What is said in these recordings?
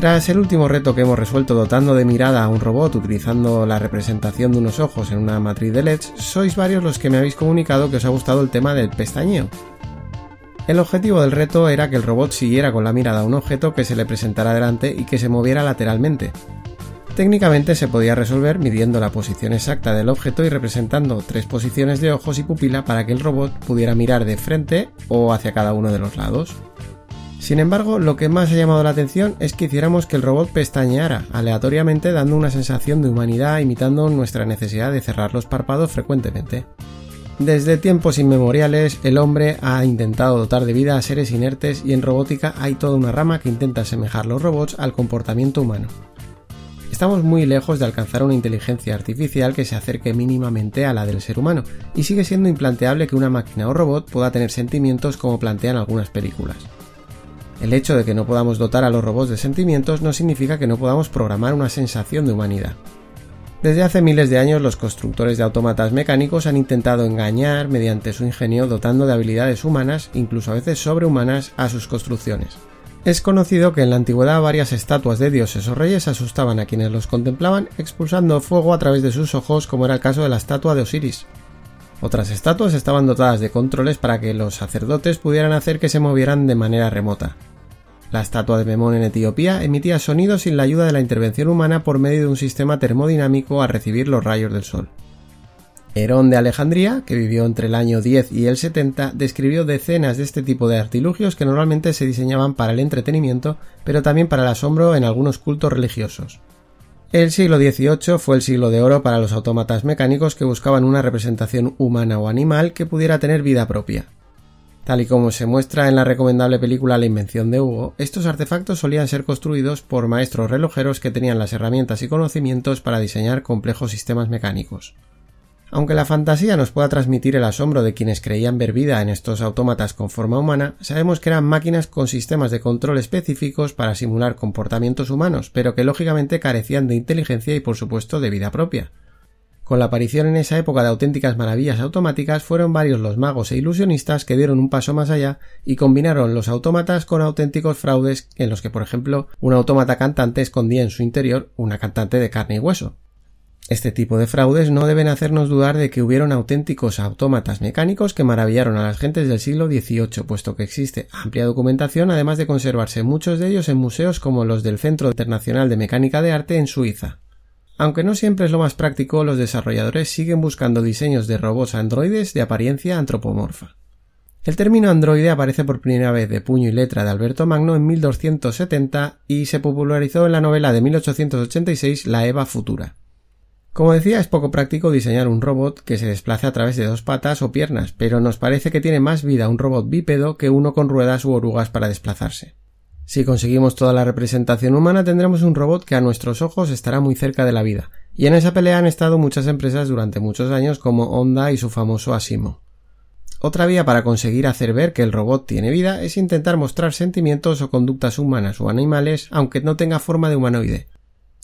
Tras el último reto que hemos resuelto dotando de mirada a un robot utilizando la representación de unos ojos en una matriz de LEDs, sois varios los que me habéis comunicado que os ha gustado el tema del pestañeo. El objetivo del reto era que el robot siguiera con la mirada a un objeto que se le presentara delante y que se moviera lateralmente. Técnicamente se podía resolver midiendo la posición exacta del objeto y representando tres posiciones de ojos y pupila para que el robot pudiera mirar de frente o hacia cada uno de los lados. Sin embargo, lo que más ha llamado la atención es que hiciéramos que el robot pestañeara aleatoriamente dando una sensación de humanidad imitando nuestra necesidad de cerrar los párpados frecuentemente. Desde tiempos inmemoriales, el hombre ha intentado dotar de vida a seres inertes y en robótica hay toda una rama que intenta asemejar los robots al comportamiento humano. Estamos muy lejos de alcanzar una inteligencia artificial que se acerque mínimamente a la del ser humano, y sigue siendo implanteable que una máquina o robot pueda tener sentimientos como plantean algunas películas. El hecho de que no podamos dotar a los robots de sentimientos no significa que no podamos programar una sensación de humanidad. Desde hace miles de años los constructores de autómatas mecánicos han intentado engañar mediante su ingenio dotando de habilidades humanas, incluso a veces sobrehumanas, a sus construcciones. Es conocido que en la antigüedad varias estatuas de dioses o reyes asustaban a quienes los contemplaban expulsando fuego a través de sus ojos como era el caso de la estatua de Osiris. Otras estatuas estaban dotadas de controles para que los sacerdotes pudieran hacer que se movieran de manera remota. La estatua de Memón en Etiopía emitía sonidos sin la ayuda de la intervención humana por medio de un sistema termodinámico a recibir los rayos del sol. Herón de Alejandría, que vivió entre el año 10 y el 70, describió decenas de este tipo de artilugios que normalmente se diseñaban para el entretenimiento, pero también para el asombro en algunos cultos religiosos. El siglo XVIII fue el siglo de oro para los autómatas mecánicos que buscaban una representación humana o animal que pudiera tener vida propia. Tal y como se muestra en la recomendable película La invención de Hugo, estos artefactos solían ser construidos por maestros relojeros que tenían las herramientas y conocimientos para diseñar complejos sistemas mecánicos. Aunque la fantasía nos pueda transmitir el asombro de quienes creían ver vida en estos autómatas con forma humana, sabemos que eran máquinas con sistemas de control específicos para simular comportamientos humanos, pero que lógicamente carecían de inteligencia y por supuesto de vida propia. Con la aparición en esa época de auténticas maravillas automáticas fueron varios los magos e ilusionistas que dieron un paso más allá y combinaron los autómatas con auténticos fraudes en los que, por ejemplo, un autómata cantante escondía en su interior una cantante de carne y hueso. Este tipo de fraudes no deben hacernos dudar de que hubieron auténticos autómatas mecánicos que maravillaron a las gentes del siglo XVIII, puesto que existe amplia documentación, además de conservarse muchos de ellos en museos como los del Centro Internacional de Mecánica de Arte en Suiza. Aunque no siempre es lo más práctico, los desarrolladores siguen buscando diseños de robots androides de apariencia antropomorfa. El término androide aparece por primera vez de puño y letra de Alberto Magno en 1270 y se popularizó en la novela de 1886 La Eva Futura. Como decía, es poco práctico diseñar un robot que se desplace a través de dos patas o piernas, pero nos parece que tiene más vida un robot bípedo que uno con ruedas u orugas para desplazarse. Si conseguimos toda la representación humana tendremos un robot que a nuestros ojos estará muy cerca de la vida, y en esa pelea han estado muchas empresas durante muchos años como Honda y su famoso Asimo. Otra vía para conseguir hacer ver que el robot tiene vida es intentar mostrar sentimientos o conductas humanas o animales aunque no tenga forma de humanoide.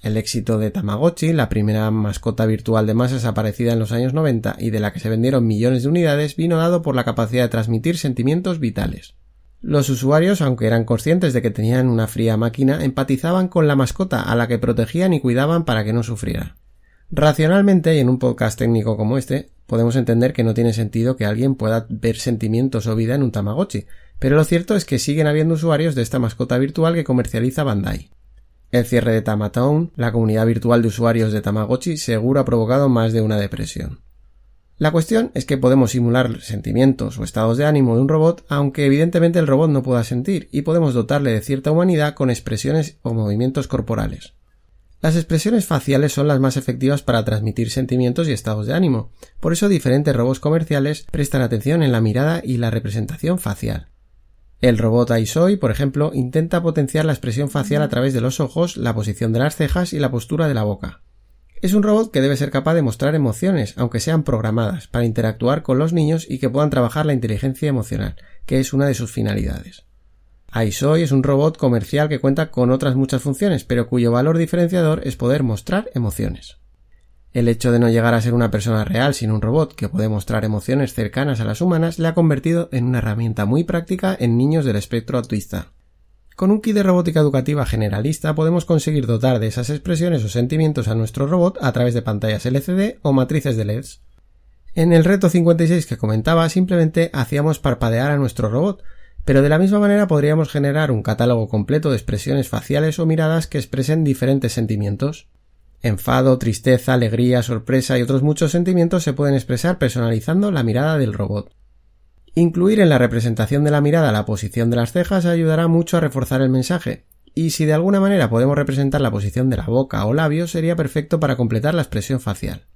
El éxito de Tamagotchi, la primera mascota virtual de masas aparecida en los años 90 y de la que se vendieron millones de unidades, vino dado por la capacidad de transmitir sentimientos vitales. Los usuarios, aunque eran conscientes de que tenían una fría máquina, empatizaban con la mascota a la que protegían y cuidaban para que no sufriera. Racionalmente, y en un podcast técnico como este, podemos entender que no tiene sentido que alguien pueda ver sentimientos o vida en un Tamagotchi, pero lo cierto es que siguen habiendo usuarios de esta mascota virtual que comercializa Bandai. El cierre de Tamatown, la comunidad virtual de usuarios de Tamagotchi, seguro ha provocado más de una depresión. La cuestión es que podemos simular sentimientos o estados de ánimo de un robot, aunque evidentemente el robot no pueda sentir, y podemos dotarle de cierta humanidad con expresiones o movimientos corporales. Las expresiones faciales son las más efectivas para transmitir sentimientos y estados de ánimo, por eso diferentes robots comerciales prestan atención en la mirada y la representación facial. El robot iSoy, por ejemplo, intenta potenciar la expresión facial a través de los ojos, la posición de las cejas y la postura de la boca. Es un robot que debe ser capaz de mostrar emociones, aunque sean programadas, para interactuar con los niños y que puedan trabajar la inteligencia emocional, que es una de sus finalidades. iSoy es un robot comercial que cuenta con otras muchas funciones, pero cuyo valor diferenciador es poder mostrar emociones. El hecho de no llegar a ser una persona real, sino un robot que puede mostrar emociones cercanas a las humanas, le ha convertido en una herramienta muy práctica en niños del espectro autista. Con un kit de robótica educativa generalista podemos conseguir dotar de esas expresiones o sentimientos a nuestro robot a través de pantallas LCD o matrices de LEDs. En el reto 56 que comentaba simplemente hacíamos parpadear a nuestro robot, pero de la misma manera podríamos generar un catálogo completo de expresiones faciales o miradas que expresen diferentes sentimientos. Enfado, tristeza, alegría, sorpresa y otros muchos sentimientos se pueden expresar personalizando la mirada del robot. Incluir en la representación de la mirada la posición de las cejas ayudará mucho a reforzar el mensaje, y si de alguna manera podemos representar la posición de la boca o labios sería perfecto para completar la expresión facial.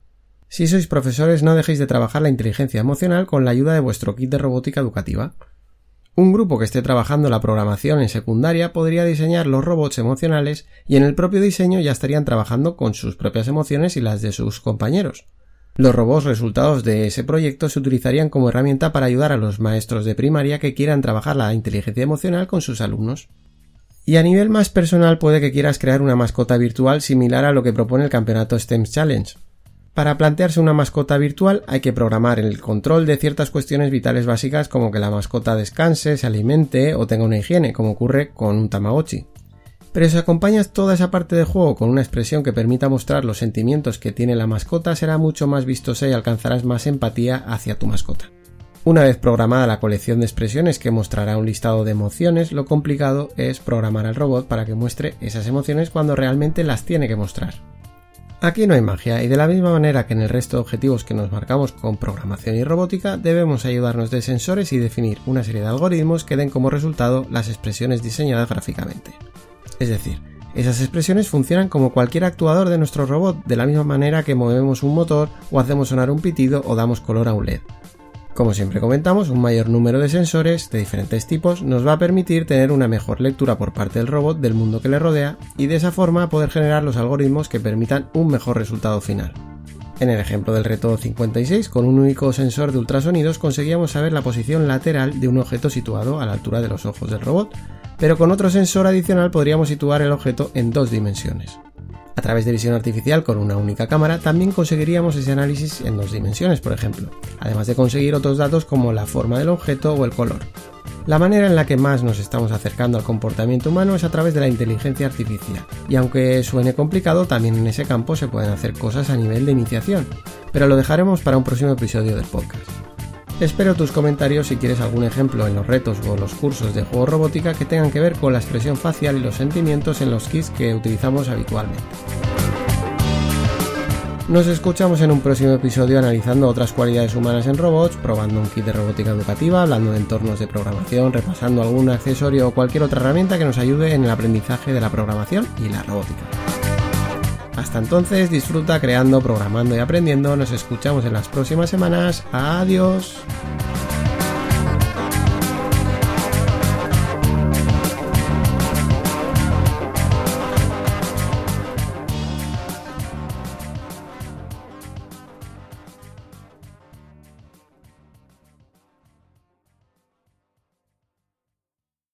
Si sois profesores no dejéis de trabajar la inteligencia emocional con la ayuda de vuestro kit de robótica educativa. Un grupo que esté trabajando la programación en secundaria podría diseñar los robots emocionales y en el propio diseño ya estarían trabajando con sus propias emociones y las de sus compañeros. Los robots resultados de ese proyecto se utilizarían como herramienta para ayudar a los maestros de primaria que quieran trabajar la inteligencia emocional con sus alumnos. Y a nivel más personal puede que quieras crear una mascota virtual similar a lo que propone el campeonato STEM Challenge. Para plantearse una mascota virtual hay que programar el control de ciertas cuestiones vitales básicas como que la mascota descanse, se alimente o tenga una higiene, como ocurre con un Tamagotchi. Pero si acompañas toda esa parte del juego con una expresión que permita mostrar los sentimientos que tiene la mascota, será mucho más vistosa y alcanzarás más empatía hacia tu mascota. Una vez programada la colección de expresiones que mostrará un listado de emociones, lo complicado es programar al robot para que muestre esas emociones cuando realmente las tiene que mostrar. Aquí no hay magia y de la misma manera que en el resto de objetivos que nos marcamos con programación y robótica, debemos ayudarnos de sensores y definir una serie de algoritmos que den como resultado las expresiones diseñadas gráficamente. Es decir, esas expresiones funcionan como cualquier actuador de nuestro robot, de la misma manera que movemos un motor o hacemos sonar un pitido o damos color a un LED. Como siempre comentamos, un mayor número de sensores de diferentes tipos nos va a permitir tener una mejor lectura por parte del robot del mundo que le rodea y de esa forma poder generar los algoritmos que permitan un mejor resultado final. En el ejemplo del reto 56, con un único sensor de ultrasonidos conseguíamos saber la posición lateral de un objeto situado a la altura de los ojos del robot, pero con otro sensor adicional podríamos situar el objeto en dos dimensiones. A través de visión artificial con una única cámara también conseguiríamos ese análisis en dos dimensiones, por ejemplo, además de conseguir otros datos como la forma del objeto o el color. La manera en la que más nos estamos acercando al comportamiento humano es a través de la inteligencia artificial, y aunque suene complicado, también en ese campo se pueden hacer cosas a nivel de iniciación, pero lo dejaremos para un próximo episodio del podcast. Espero tus comentarios si quieres algún ejemplo en los retos o los cursos de juego robótica que tengan que ver con la expresión facial y los sentimientos en los kits que utilizamos habitualmente. Nos escuchamos en un próximo episodio analizando otras cualidades humanas en robots, probando un kit de robótica educativa, hablando de entornos de programación, repasando algún accesorio o cualquier otra herramienta que nos ayude en el aprendizaje de la programación y la robótica. Hasta entonces, disfruta creando, programando y aprendiendo. Nos escuchamos en las próximas semanas. Adiós.